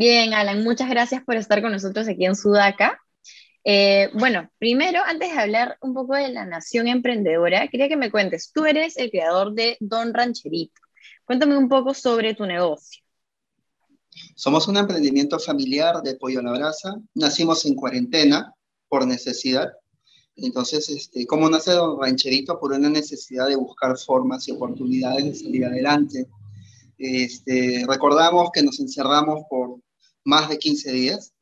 Bien, Alan, muchas gracias por estar con nosotros aquí en Sudaca. Eh, bueno, primero, antes de hablar un poco de la Nación Emprendedora, quería que me cuentes, tú eres el creador de Don Rancherito. Cuéntame un poco sobre tu negocio. Somos un emprendimiento familiar de pollo a la brasa. Nacimos en cuarentena por necesidad. Entonces, este, ¿cómo nace Don Rancherito? Por una necesidad de buscar formas y oportunidades de salir adelante. Este, recordamos que nos encerramos por más de 15 días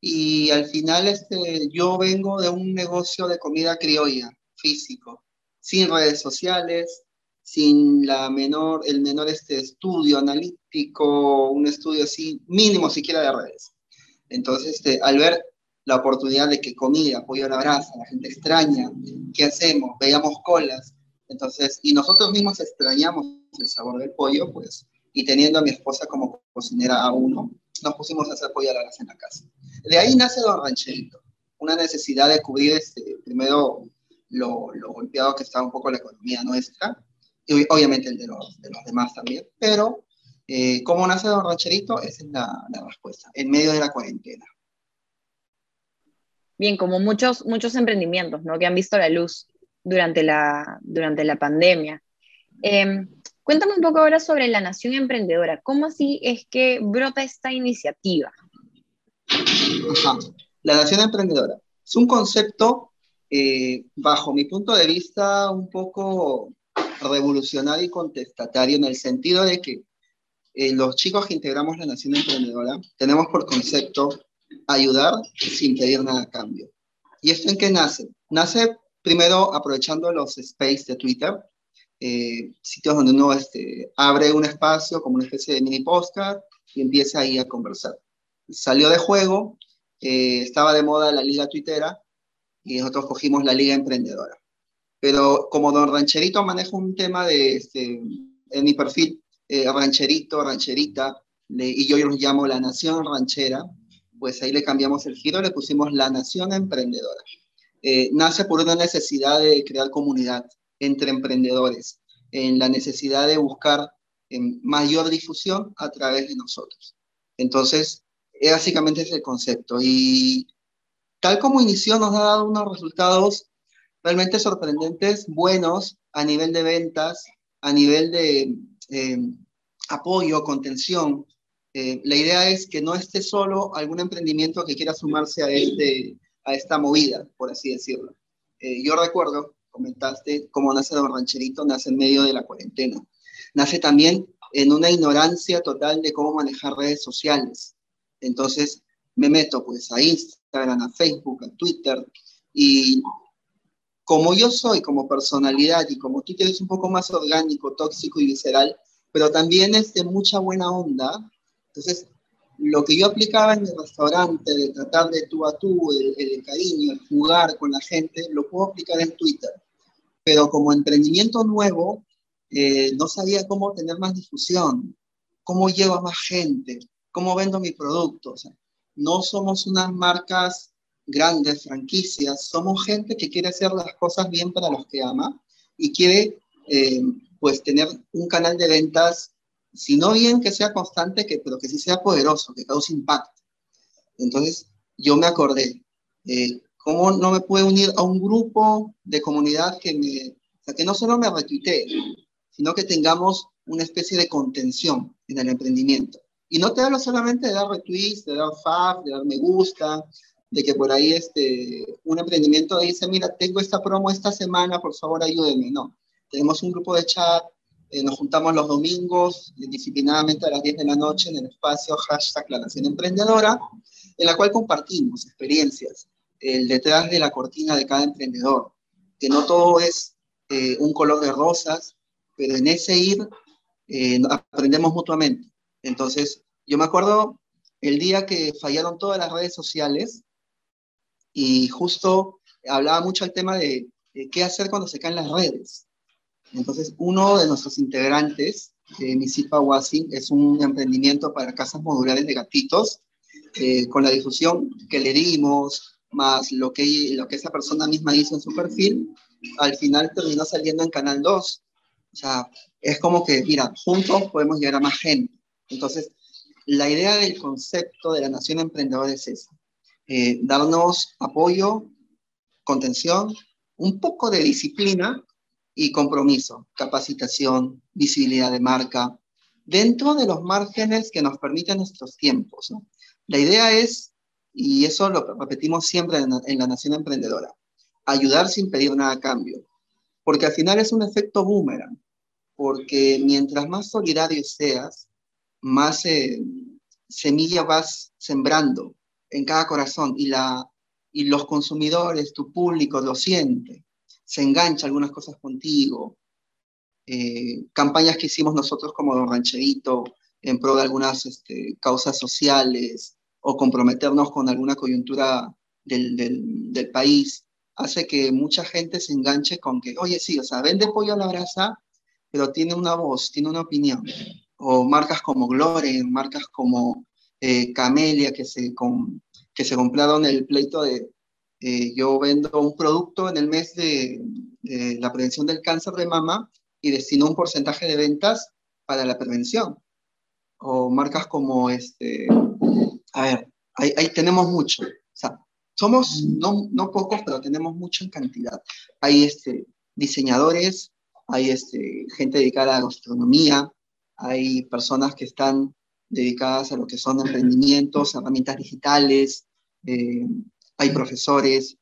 y al final este, yo vengo de un negocio de comida criolla, físico, sin redes sociales, sin la menor, el menor este estudio analítico, un estudio así mínimo siquiera de redes. Entonces, este, al ver la oportunidad de que comida, pollo a la brasa, la gente extraña, ¿qué hacemos? Veíamos colas. Entonces, y nosotros mismos extrañamos el sabor del pollo, pues, y teniendo a mi esposa como cocinera a uno, nos pusimos a hacer pollo a la grasa en la casa. De ahí nace Don Rancherito, una necesidad de cubrir este, primero lo, lo, golpeado que estaba un poco la economía nuestra, y obviamente el de los, de los demás también, pero eh, ¿cómo nace Don Rancherito? Esa es la, la, respuesta, en medio de la cuarentena. Bien, como muchos, muchos emprendimientos ¿no? que han visto la luz durante la, durante la pandemia. Eh, Cuéntame un poco ahora sobre la Nación Emprendedora. ¿Cómo así es que brota esta iniciativa? La Nación Emprendedora es un concepto, eh, bajo mi punto de vista, un poco revolucionario y contestatario en el sentido de que eh, los chicos que integramos la Nación Emprendedora tenemos por concepto ayudar sin pedir nada a cambio. ¿Y esto en qué nace? Nace primero aprovechando los space de Twitter, eh, sitios donde uno este, abre un espacio como una especie de mini postcard y empieza ahí a conversar. Salió de juego, eh, estaba de moda la liga tuitera y nosotros cogimos la liga emprendedora. Pero como don Rancherito maneja un tema de, este, en mi perfil, eh, rancherito, rancherita, y yo los llamo la nación ranchera, pues ahí le cambiamos el giro, le pusimos la nación emprendedora. nace por una necesidad de crear comunidad, entre emprendedores, en la necesidad de buscar mayor difusión a través de nosotros. Entonces, básicamente es el concepto. Y tal como inició, nos ha dado unos resultados realmente sorprendentes, buenos a nivel de ventas, a nivel de em, apoyo, contención. Eh, la idea es que no esté solo algún emprendimiento que quiera sumarse a, este, a esta movida, por así decirlo. Eh, yo recuerdo comentaste cómo nace Don Rancherito, nace en medio de la cuarentena. Nace también en una ignorancia total de cómo manejar redes sociales. Entonces me meto pues a Instagram, a Facebook, a Twitter y como yo soy como personalidad y como tú tienes un poco más orgánico, tóxico y visceral, pero también es de mucha buena onda, entonces lo que yo aplicaba en mi restaurante, de tratar de tú a tú, el, el cariño, el jugar con la gente, lo puedo aplicar en Twitter pero como emprendimiento nuevo, eh, no sabía cómo tener más difusión, cómo llevo a más gente, cómo vendo mi producto. O sea, no somos unas marcas grandes, franquicias, somos gente que quiere hacer las cosas bien para los que ama y quiere eh, pues tener un canal de ventas, si no bien que sea constante, que, pero que sí sea poderoso, que cause impacto. Entonces yo me acordé, eh, ¿Cómo no me puedo unir a un grupo de comunidad que, me, que no solo me retuitee, sino que tengamos una especie de contención en el emprendimiento? Y no te hablo solamente de dar retweets, de dar fab, de dar me gusta, de que por ahí este, un emprendimiento dice, mira, tengo esta promo esta semana, por favor ayúdenme. No, tenemos un grupo de chat, eh, nos juntamos los domingos disciplinadamente a las 10 de la noche en el espacio hashtag La Nación Emprendedora, en la cual compartimos experiencias, el detrás de la cortina de cada emprendedor, que no todo es eh, un color de rosas, pero en ese ir eh, aprendemos mutuamente. Entonces, yo me acuerdo el día que fallaron todas las redes sociales y justo hablaba mucho el tema de, qué hacer cuando se caen las redes. Entonces, uno de nuestros integrantes, eh, Misipa Wasi, es un emprendimiento para casas modulares de gatitos, eh, con la difusión que le dimos, más lo que, lo que esa persona misma hizo en su perfil, al final terminó saliendo en Canal 2. O sea, es como que, mira, juntos podemos llegar a más gente. Entonces, la idea del concepto de la nación emprendedora es esa, eh, darnos apoyo, contención, un poco de disciplina y compromiso, capacitación, visibilidad de marca, dentro de los márgenes que nos permiten nuestros tiempos. La idea es, y eso lo repetimos siempre en, en la Nación Emprendedora, ayudar sin pedir nada a cambio, porque al final es un efecto boomerang, porque mientras más solidario seas, más eh, semilla vas sembrando en cada corazón. Y, la, y los consumidores, tu público lo siente, se engancha algunas cosas contigo. Eh, campañas que hicimos nosotros como Don Rancherito en pro de algunas este, causas sociales o comprometernos con alguna coyuntura del, del, del, país, hace que mucha gente se enganche con que, oye, sí, o sea, vende pollo a la brasa, pero tiene una voz, tiene una opinión. O marcas como Gloren, marcas como eh, Camelia, que se, con, que se compraron el pleito de eh, yo vendo un producto en el mes de, de, la prevención del cáncer de mama y destino un porcentaje de ventas para la prevención. O marcas como, este, a ver, ahí, tenemos mucho. O sea, somos no, no, pocos, pero tenemos mucho en cantidad. Hay este, diseñadores, hay este, gente dedicada a gastronomía, hay personas que están dedicadas a lo que son emprendimientos, herramientas digitales, eh, hay profesores.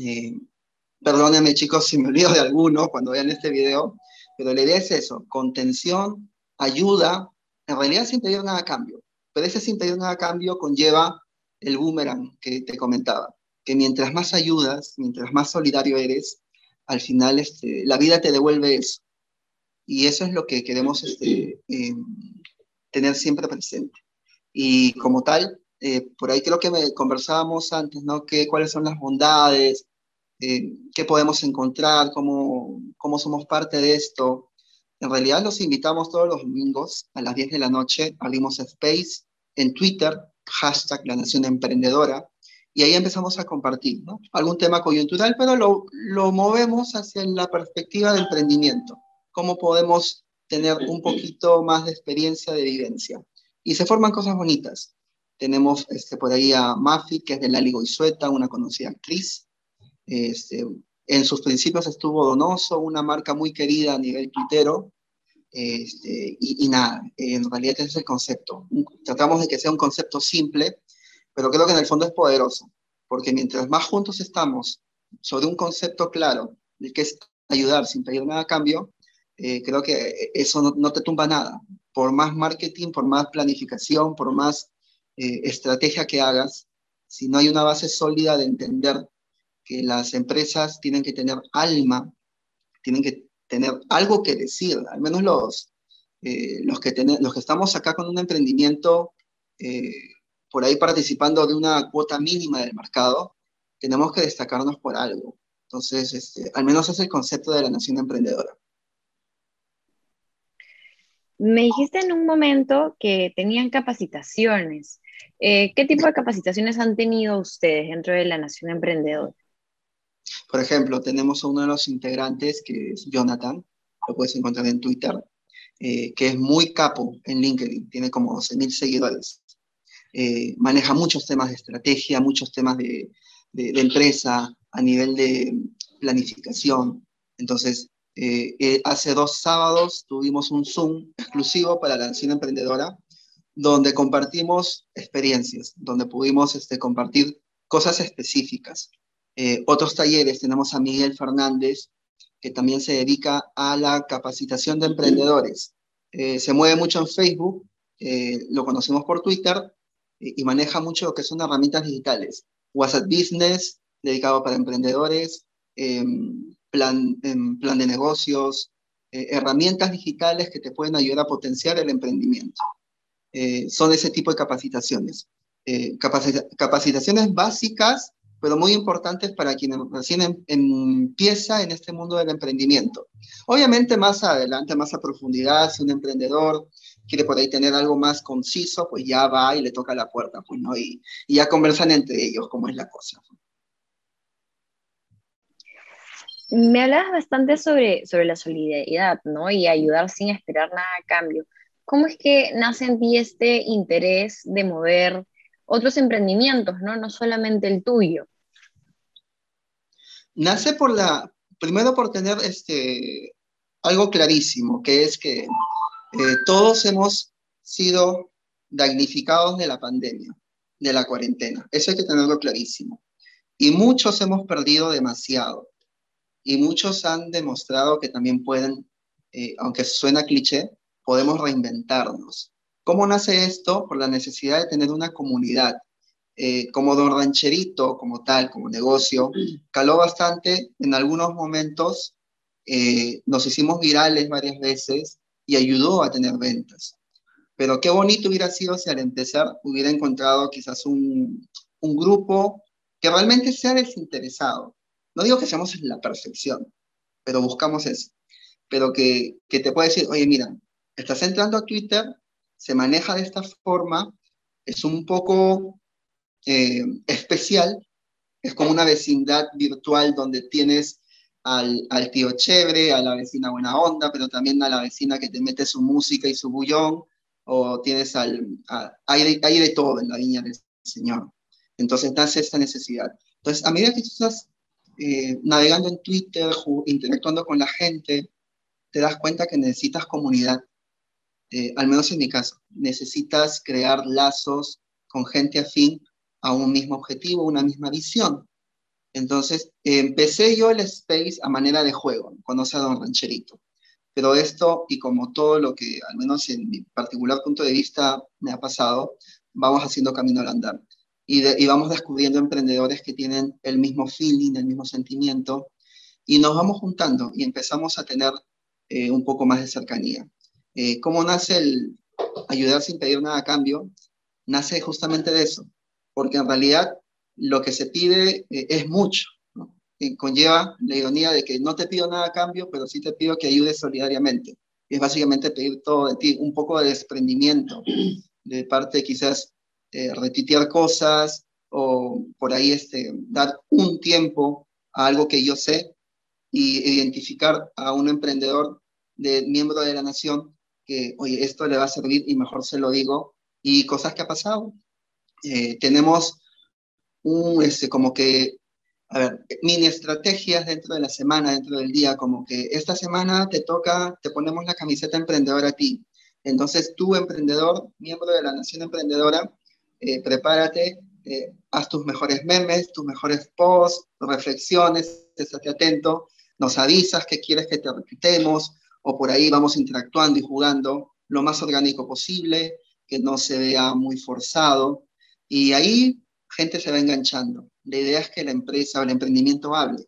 Eh, perdónenme chicos si me olvido de alguno cuando vean este video, pero la idea es eso, contención, ayuda, en realidad sin pedir nada a cambio, pero ese sin pedir nada a cambio conlleva el boomerang que te comentaba, que mientras más ayudas, mientras más solidario eres, al final este, la vida te devuelve eso. Y eso es lo que queremos este, eh, tener siempre presente. Y como tal, eh, por ahí creo que me conversábamos antes, ¿no? Que, ¿Cuáles son las bondades? Eh, ¿Qué podemos encontrar? ¿Cómo, ¿Cómo somos parte de esto? En realidad los invitamos todos los domingos a las 10 de la noche, abrimos Space en Twitter, hashtag La Nación Emprendedora, y ahí empezamos a compartir, ¿no? Algún tema coyuntural, pero lo, lo movemos hacia la perspectiva de emprendimiento. ¿Cómo podemos tener un poquito más de experiencia de vivencia. Y se forman cosas bonitas. Tenemos este, por ahí a Mafi, que es de Lali Goizueta, una conocida actriz. Este, en sus principios estuvo Donoso, una marca muy querida a nivel tuitero. Este, y, y, nada, en realidad ese es el concepto. Tratamos de que sea un concepto simple, pero creo que en el fondo es poderoso, porque mientras más juntos estamos sobre un concepto claro de que es ayudar sin pedir nada a cambio, eh, creo que eso no, no, te tumba nada. Por más marketing, por más planificación, por más eh, estrategia que hagas, si no hay una base sólida de entender que las empresas tienen que tener alma, tienen que tener algo que decir, al menos los, eh, los, que, los que estamos acá con un emprendimiento, eh, por ahí participando de una cuota mínima del mercado, tenemos que destacarnos por algo. Entonces, este, al menos es el concepto de la nación emprendedora. Me dijiste en un momento que tenían capacitaciones. Eh, ¿Qué tipo de capacitaciones han tenido ustedes dentro de la Nación Emprendedora? Por ejemplo, tenemos a uno de los integrantes que es Jonathan, lo puedes encontrar en Twitter, eh, que es muy capo en LinkedIn, tiene como 12.000 seguidores. Eh, maneja muchos temas de estrategia, muchos temas de, de, de empresa a nivel de planificación. Entonces, eh, eh, hace dos sábados tuvimos un Zoom exclusivo para la Nación Emprendedora, donde compartimos experiencias, donde pudimos este, compartir cosas específicas. Eh, otros talleres, tenemos a Miguel Fernández, que también se dedica a la capacitación de emprendedores. Eh, se mueve mucho en Facebook, eh, lo conocemos por Twitter, y maneja mucho lo que son herramientas digitales. WhatsApp Business, dedicado para emprendedores, em, plan, en plan de negocios, herramientas digitales que te pueden ayudar a potenciar el emprendimiento. Son ese tipo de capacitaciones. Capacita capacitaciones básicas, pero muy importantes para quien recién em empieza en este mundo del emprendimiento. Obviamente más adelante, más a profundidad, si un emprendedor quiere por ahí tener algo más conciso, pues ya va y le toca la puerta, pues, ¿no? Y, y ya conversan entre ellos cómo es la cosa. Me hablabas bastante sobre, sobre la solidaridad, ¿no? Y ayudar sin esperar nada a cambio. ¿cómo es que nace en ti este interés de mover otros emprendimientos, ¿no? No solamente el tuyo. Nace por la, primero por tener este, algo clarísimo, que es que eh, todos hemos sido damnificados de la pandemia, de la cuarentena. Eso hay que tenerlo clarísimo. Y muchos hemos perdido demasiado. Y muchos han demostrado que también pueden, eh, aunque suena cliché, podemos reinventarnos. ¿Cómo nace esto? Por la necesidad de tener una comunidad. Eh, como Don Rancherito, como tal, como negocio, caló bastante. En algunos momentos eh, nos hicimos virales varias veces y ayudó a tener ventas. Pero qué bonito hubiera sido si al empezar hubiera encontrado quizás un, un grupo que realmente sea desinteresado. No digo que seamos la perfección, pero buscamos eso. Pero que, que te pueda decir, oye, mira, estás entrando a Twitter, se maneja de esta forma, es un poco eh, especial, es como una vecindad virtual donde tienes al, tío chévere, a la vecina buena onda, pero también a la vecina que te mete su música y su bullón, o tienes al... hay, de, todo en la viña del Señor. Entonces nace esta necesidad. Entonces, a medida que estás eh, navegando en Twitter, interactuando con la gente, te das cuenta que necesitas comunidad. Eh, al menos en mi caso, necesitas crear lazos con gente afín a un mismo objetivo, una misma visión. Entonces, empecé yo el Space a manera de juego, conoce a Don Rancherito. Pero esto, y como todo lo que, al menos en mi particular punto de vista, me ha pasado, vamos haciendo camino al andar. Y, vamos descubriendo emprendedores que tienen el mismo feeling, el mismo sentimiento, y nos vamos juntando y empezamos a tener eh, un poco más de cercanía. Eh, ¿Cómo nace el ayudar sin pedir nada a cambio? Nace justamente de eso, porque en realidad lo que se pide eh, es mucho. conlleva la ironía de que no te pido nada a cambio, pero sí te pido que ayudes solidariamente. es básicamente pedir todo de ti, un poco de desprendimiento, de parte quizás eh, retitear cosas o por ahí este, dar un tiempo a algo que yo sé y identificar a un emprendedor de miembro de la nación que, oye, esto le va a servir y mejor se lo digo, y cosas que ha pasado. Eh, tenemos un, este, como que, a ver, mini estrategias dentro de la semana, dentro del día, como que esta semana te toca, te ponemos la camiseta emprendedora a ti. Entonces, tú, emprendedor, miembro de la Nación Emprendedora, eh, prepárate, eh, haz tus mejores memes, tus mejores posts, reflexiones, estate atento, nos avisas que quieres que te repitemos, o por ahí vamos interactuando y jugando lo más orgánico posible, que no se vea muy forzado. Y ahí gente se va enganchando. La idea es que la empresa o el emprendimiento hable.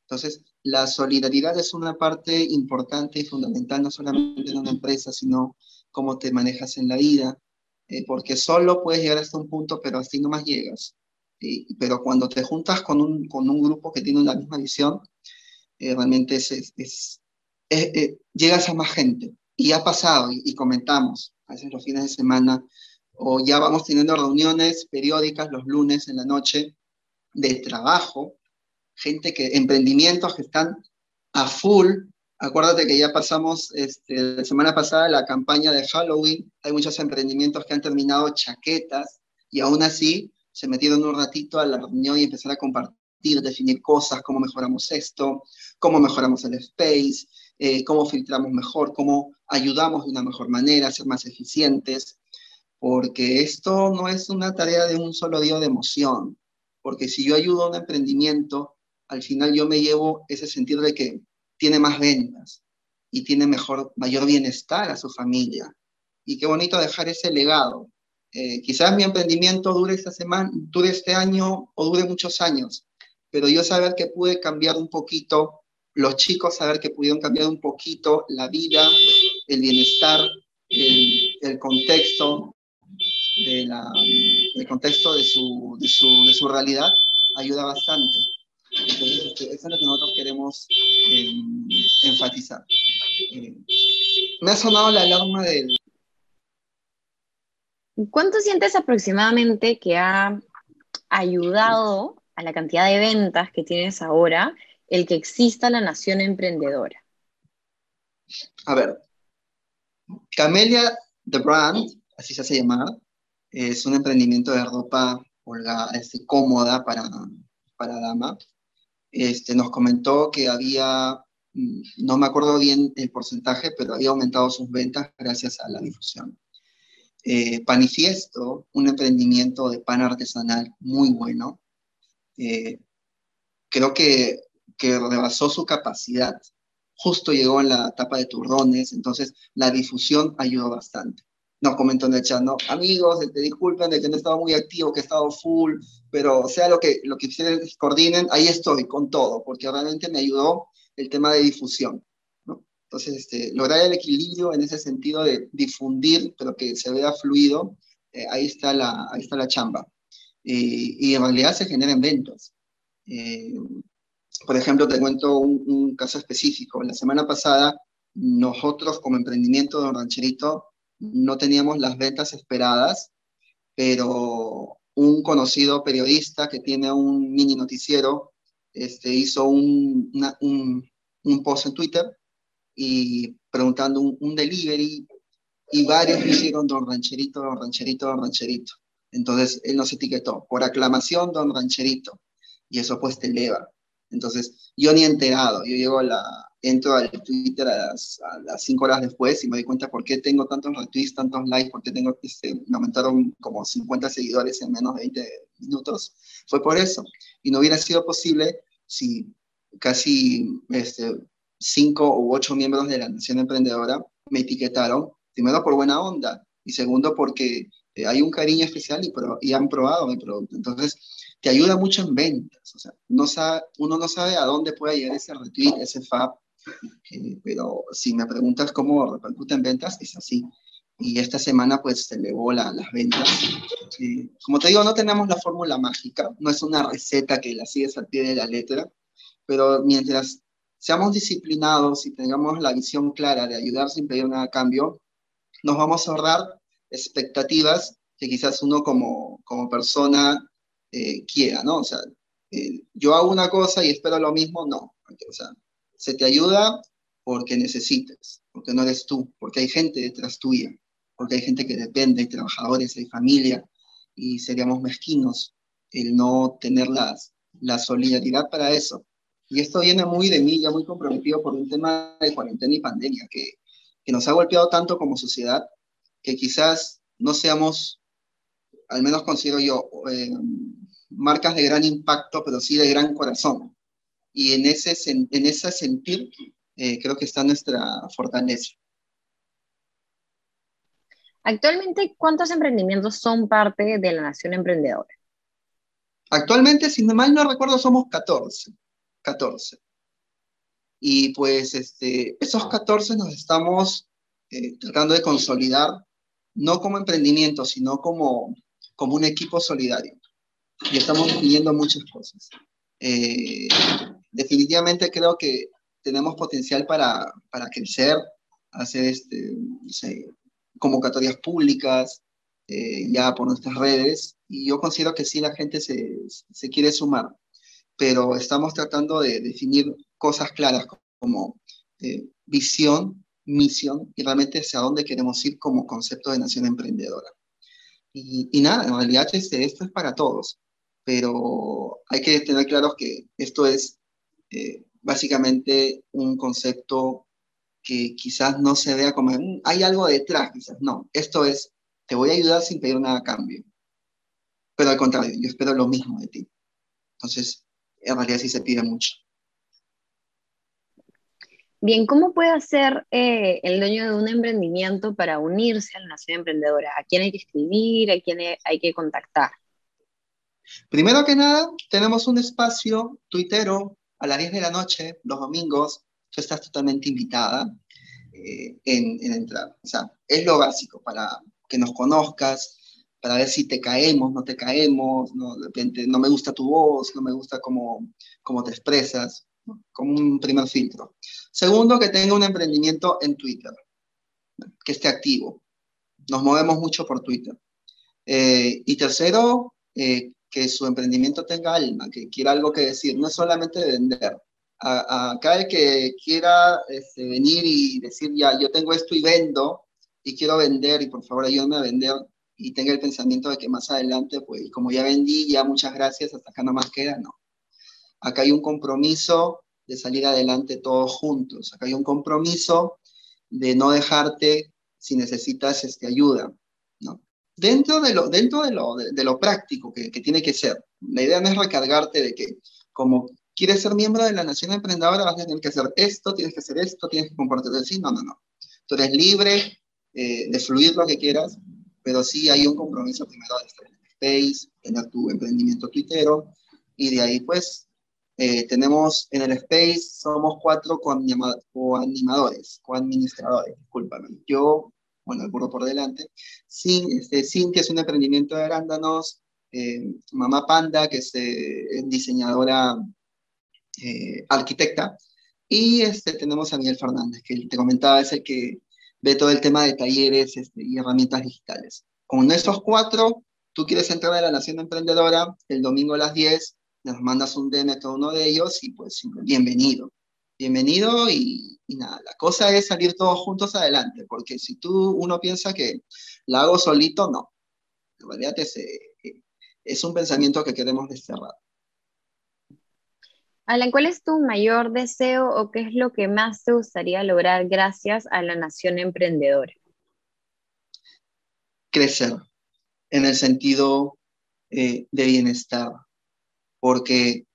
Entonces, la solidaridad es una parte importante y fundamental, no solamente en una empresa, sino cómo te manejas en la vida, eh, porque solo puedes llegar hasta un punto, pero así no más llegas. pero cuando te juntas con un, con un grupo que tiene la misma visión, eh, realmente es, es, eh, eh, llegas a más gente. Y ha pasado, y, comentamos, a veces los fines de semana, o ya vamos teniendo reuniones periódicas los lunes en la noche de trabajo, gente que, emprendimientos que están a full. Acuérdate que ya pasamos este, la semana pasada la campaña de Halloween, hay muchos emprendimientos que han terminado chaquetas y aún así se metieron un ratito a la reunión y empezaron a compartir, definir cosas, cómo mejoramos esto, cómo mejoramos el space, eh, cómo filtramos mejor, cómo ayudamos de una mejor manera a ser más eficientes, porque esto no es una tarea de un solo día de emoción, porque si yo ayudo a un emprendimiento, al final yo me llevo ese sentido de que tiene más ventas y tiene mejor, mayor bienestar a su familia. Y qué bonito dejar ese legado. Eh, quizás mi emprendimiento dure esta semana, dure este año o dure muchos años, pero yo saber que pude cambiar un poquito los chicos saber que pudieron cambiar un poquito la vida, el bienestar, el, contexto, de la, el contexto de su, de, su, de su, realidad, ayuda bastante. Entonces, este, eso es lo que nosotros queremos em, enfatizar. Eh, me ha sonado la alarma del... ¿Cuánto sientes aproximadamente que ha ayudado a la cantidad de ventas que tienes ahora el que exista la nación emprendedora? A ver, Camelia The Brand, así se hace llamar, es un emprendimiento de ropa holgada, este, cómoda para, para dama. Este, nos comentó que había, mm, no me acuerdo bien el porcentaje, pero había aumentado sus ventas gracias a la difusión. Eh, Panifiesto, un emprendimiento de pan artesanal muy bueno. Eh, creo que, que rebasó su capacidad. Justo llegó en la etapa de turrones, entonces la difusión ayudó bastante. Nos comentó en el chat, ¿no? Amigos, te disculpen de que no he estado muy activo, que he estado full, pero sea lo que, lo que ustedes coordinen, ahí estoy con todo, porque realmente me ayudó el tema de difusión. Entonces, este, lograr el equilibrio en ese sentido de difundir, pero que se vea fluido, eh, ahí, está la, ahí está la chamba. y en realidad se generan ventas. Eh, por ejemplo, te cuento un, caso específico. La semana pasada, nosotros como emprendimiento de Rancherito no teníamos las ventas esperadas, pero un conocido periodista que tiene un mini noticiero este, hizo un, un, post en Twitter y preguntando un, delivery y varios hicieron Don Rancherito, Don Rancherito, Don Rancherito. Entonces él nos etiquetó por aclamación Don Rancherito y eso pues te eleva. Entonces yo ni enterado, yo llego a la, entro al Twitter a las, cinco horas después y me doy cuenta por qué tengo tantos retweets, tantos likes, por qué tengo, este, me aumentaron como 50 seguidores en menos de 20 minutos. Fue por eso. Y no hubiera sido posible si casi este, cinco u ocho miembros de la Nación Emprendedora me etiquetaron, primero por buena onda y segundo porque eh, hay un cariño especial y, y, han probado mi producto. Entonces, te ayuda mucho en ventas. O sea, no sabe, uno no sabe a dónde puede llegar ese retweet, ese fab, eh, pero si me preguntas cómo repercute en ventas, es así. Y esta semana pues se elevó la, las ventas. como te digo, no tenemos la fórmula mágica, no es una receta que la sigues al pie de la letra, pero mientras seamos disciplinados y tengamos la visión clara de ayudar sin pedir nada a cambio, nos vamos a ahorrar expectativas que quizás uno como, como persona eh, quiera, ¿no? O sea, eh, yo hago una cosa y espero lo mismo, no. O sea, se te ayuda porque necesites, porque no eres tú, porque hay gente detrás tuya, porque hay gente que depende, hay trabajadores, hay familia, y seríamos mezquinos el no tener las, la solidaridad para eso. Y esto viene muy de mí, ya muy comprometido por un tema de cuarentena y pandemia, que, que nos ha golpeado tanto como sociedad, que quizás no seamos, al menos considero yo, eh, marcas de gran impacto, pero sí de gran corazón. Y en ese, en ese sentir eh, creo que está nuestra fortaleza. Actualmente, ¿cuántos emprendimientos son parte de la Nación Emprendedora? Actualmente, si mal no recuerdo, somos 14. 14. Y pues este, esos 14 nos estamos eh, tratando de consolidar, no como emprendimiento, sino como, como un equipo solidario. Y estamos viendo muchas cosas. Eh, definitivamente creo que tenemos potencial para, para crecer, hacer este, convocatorias públicas, eh, ya por nuestras redes, y yo considero que sí la gente se, se quiere sumar pero estamos tratando de definir cosas claras como eh, visión, misión y realmente hacia dónde queremos ir como concepto de nación emprendedora. Y, nada, en realidad este, esto es para todos, pero hay que tener claro que esto es eh, básicamente un concepto que quizás no se vea como, hay algo detrás, quizás no, esto es, te voy a ayudar sin pedir nada a cambio. Pero al contrario, yo espero lo mismo de ti. Entonces, en realidad sí se pide mucho. Bien, ¿cómo puede hacer eh, el dueño de un emprendimiento para unirse a la Nación Emprendedora? ¿A quién hay que escribir? ¿A quién hay que contactar? Primero que nada, tenemos un espacio tuitero a las 10 de la noche, los domingos. Tú estás totalmente invitada eh, en, en, entrar. O sea, es lo básico para que nos conozcas, para ver si te caemos, no te caemos, no, de repente no me gusta tu voz, no me gusta cómo, cómo te expresas, como un primer filtro. Segundo, que tenga un emprendimiento en Twitter, que esté activo. Nos movemos mucho por Twitter. Eh, y tercero, eh, que su emprendimiento tenga alma, que quiera algo que decir, no es solamente vender. Acá el que quiera este, venir y decir, ya, yo tengo esto y vendo, y quiero vender y por favor ayúdame a vender y tenga el pensamiento de que más adelante, pues como ya vendí, ya muchas gracias, hasta acá no más queda, no. Acá hay un compromiso de salir adelante todos juntos. Acá hay un compromiso de no dejarte si necesitas este, ayuda, ¿no? Dentro de lo, dentro de lo, de, lo práctico que, que, tiene que ser. La idea no es recargarte de que como quieres ser miembro de la Nación Emprendedora vas a tener que hacer esto, tienes que hacer esto, tienes que comportarte así. No, no, no. Tú eres libre eh, de fluir lo que quieras, pero sí hay un compromiso primero de estar en el space, tener tu emprendimiento tuitero, y de ahí pues eh, tenemos en el space, somos cuatro coanimadores, coadministradores, discúlpame. Yo, bueno, el burro por delante. Sin, este, Cintia es un emprendimiento de arándanos. Eh, Mamá Panda, que es, eh, diseñadora arquitecta. Y este, tenemos a Miguel Fernández, que te comentaba, es el que ve todo el tema de talleres este, y herramientas digitales. Con esos cuatro, tú quieres entrar a la Nación Emprendedora el domingo a las 10 nos mandas un DM a cada uno de ellos y pues bienvenido. Bienvenido y, nada, la cosa es salir todos juntos adelante, porque si tú, uno piensa que la hago solito, no. En realidad es, eh, es un pensamiento que queremos desterrar. Alan, ¿cuál es tu mayor deseo o qué es lo que más te gustaría lograr gracias a la Nación Emprendedora? Crecer en el sentido eh, de bienestar, porque,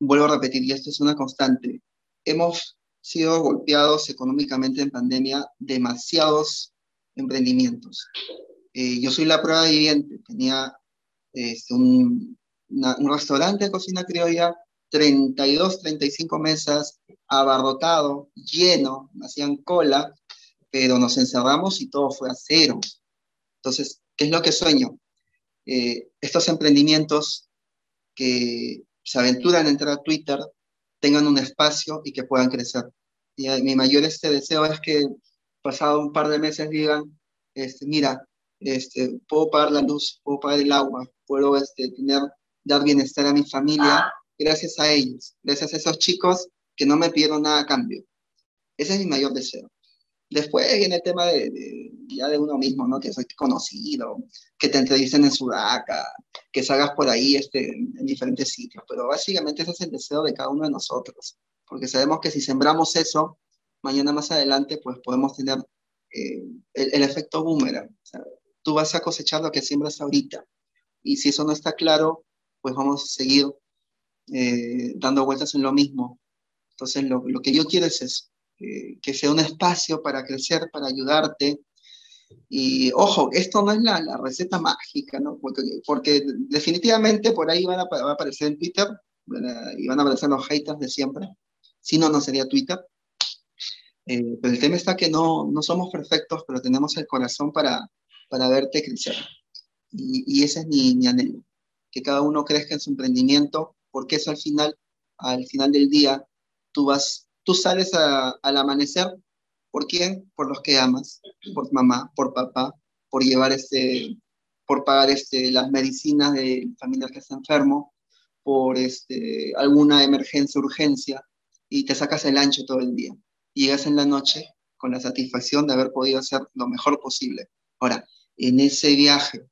vuelvo a repetir, y esto es una constante, hemos sido golpeados económicamente en pandemia demasiados emprendimientos. Eh, yo soy la prueba viviente, tenía este, un, un restaurante de cocina criolla, 32, 35 mesas, abarrotado, lleno, hacían cola, pero nos encerramos y todo fue a cero. Entonces, ¿qué es lo que sueño? Eh, estos emprendimientos que se aventuran a entrar a Twitter tengan un espacio y que puedan crecer. Y mi mayor este deseo es que pasado un par de meses digan, este, mira, este, puedo pagar la luz, puedo pagar el agua, puedo este, tener, dar bienestar a mi familia gracias a ellos, gracias a esos chicos que no me pidieron nada a cambio. Ese es mi mayor deseo. Después viene el tema de, ya de uno mismo, ¿no? Que soy conocido, que te entrevisten en Sudaca, que salgas por ahí este, en diferentes sitios. Pero básicamente ese es el deseo de cada uno de nosotros. Porque sabemos que si sembramos eso, mañana más adelante, pues podemos tener eh, el, efecto boomerang. tú vas a cosechar lo que siembras ahorita. Y si eso no está claro, pues vamos a seguir eh, dando vueltas en lo mismo. Entonces, lo, lo que yo quiero es eso que sea un espacio para crecer, para ayudarte. Y ojo, esto no es la, la receta mágica, ¿no? Porque, definitivamente por ahí van a, va a aparecer en Twitter y van a aparecer los haters de siempre. Si no, no sería Twitter. Eh, pero el tema está que no, somos perfectos, pero tenemos el corazón para, verte crecer. Y, y ese es mi anhelo, que cada uno crezca en su emprendimiento, porque eso al final, al final del día, tú vas Tú sales al amanecer, ¿por quién? Por los que amas, por mamá, por papá, por llevar este, por pagar este, las medicinas del familiar que está enfermo, por este, alguna emergencia, urgencia, y te sacas el ancho todo el día. Llegas en la noche con la satisfacción de haber podido hacer lo mejor posible. Ahora, en ese viaje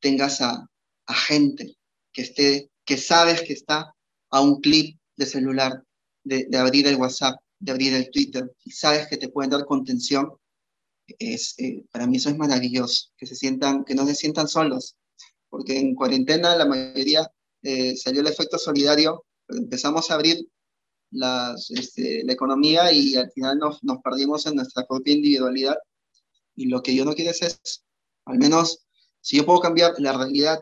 tengas a, a gente que esté, que sabes que está a un clip de celular, de, abrir el WhatsApp, de abrir el Twitter, y sabes que te pueden dar contención, es, eh, para mí eso es maravilloso, que, se sientan, que no se sientan solos, porque en cuarentena la mayoría eh, salió el efecto solidario, pero empezamos a abrir las, este, la economía y al final nos, nos perdimos en nuestra propia individualidad. Y lo que yo no quiero es, al menos, si yo puedo cambiar la realidad,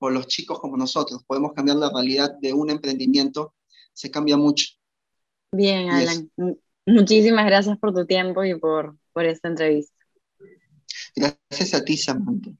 o los chicos como nosotros podemos cambiar la realidad de un emprendimiento, se cambia mucho. Bien, Alan. Muchísimas gracias por tu tiempo y por, por esta entrevista. Gracias a ti, Samantha.